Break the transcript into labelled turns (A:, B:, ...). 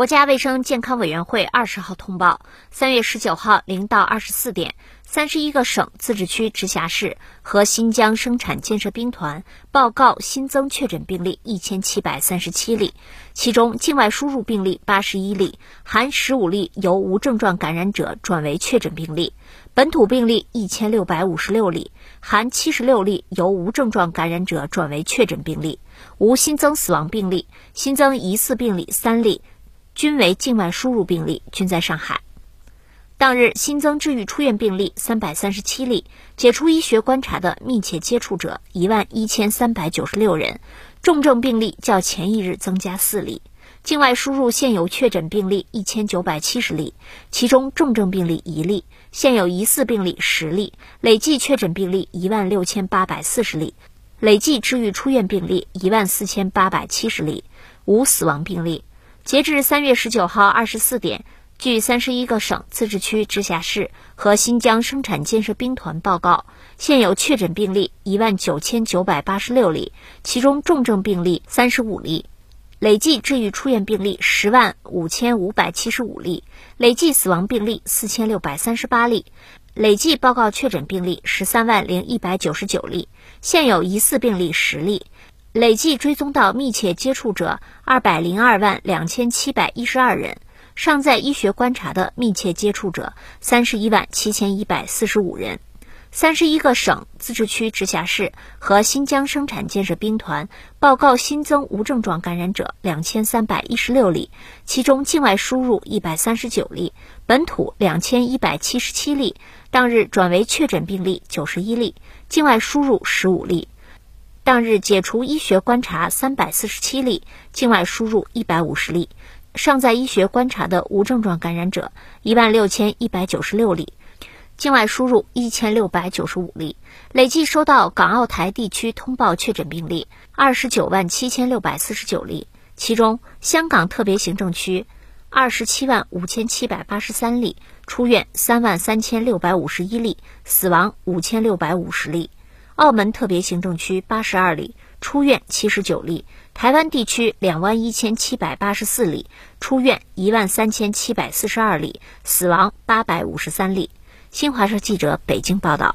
A: 国家卫生健康委员会二十号通报，三月十九号零到二十四点，三十一个省、自治区、直辖市和新疆生产建设兵团报告新增确诊病例一千七百三十七例，其中境外输入病例八十一例，含十五例由无症状感染者转为确诊病例；本土病例一千六百五十六例，含七十六例由无症状感染者转为确诊病例，无新增死亡病例，新增疑似病例三例。均为境外输入病例，均在上海。当日新增治愈出院病例三百三十七例，解除医学观察的密切接触者一万一千三百九十六人，重症病例较前一日增加四例。境外输入现有确诊病例一千九百七十例，其中重症病例一例，现有疑似病例十例，累计确诊病例一万六千八百四十例，累计治愈出院病例一万四千八百七十例，无死亡病例。截至三月十九号二十四点，据三十一个省、自治区、直辖市和新疆生产建设兵团报告，现有确诊病例一万九千九百八十六例，其中重症病例三十五例，累计治愈出院病例十万五千五百七十五例，累计死亡病例四千六百三十八例，累计报告确诊病例十三万零一百九十九例，现有疑似病例十例。累计追踪到密切接触者二百零二万两千七百一十二人，尚在医学观察的密切接触者三十一万七千一百四十五人。三十一个省、自治区、直辖市和新疆生产建设兵团报告新增无症状感染者两千三百一十六例，其中境外输入一百三十九例，本土两千一百七十七例，当日转为确诊病例九十一例，境外输入十五例。当日解除医学观察三百四十七例，境外输入一百五十例，尚在医学观察的无症状感染者一万六千一百九十六例，境外输入一千六百九十五例，累计收到港澳台地区通报确诊病例二十九万七千六百四十九例，其中香港特别行政区二十七万五千七百八十三例，出院三万三千六百五十一例，死亡五千六百五十例。澳门特别行政区八十二例，出院七十九例；台湾地区两万一千七百八十四例，出院一万三千七百四十二例，死亡八百五十三例。新华社记者北京报道。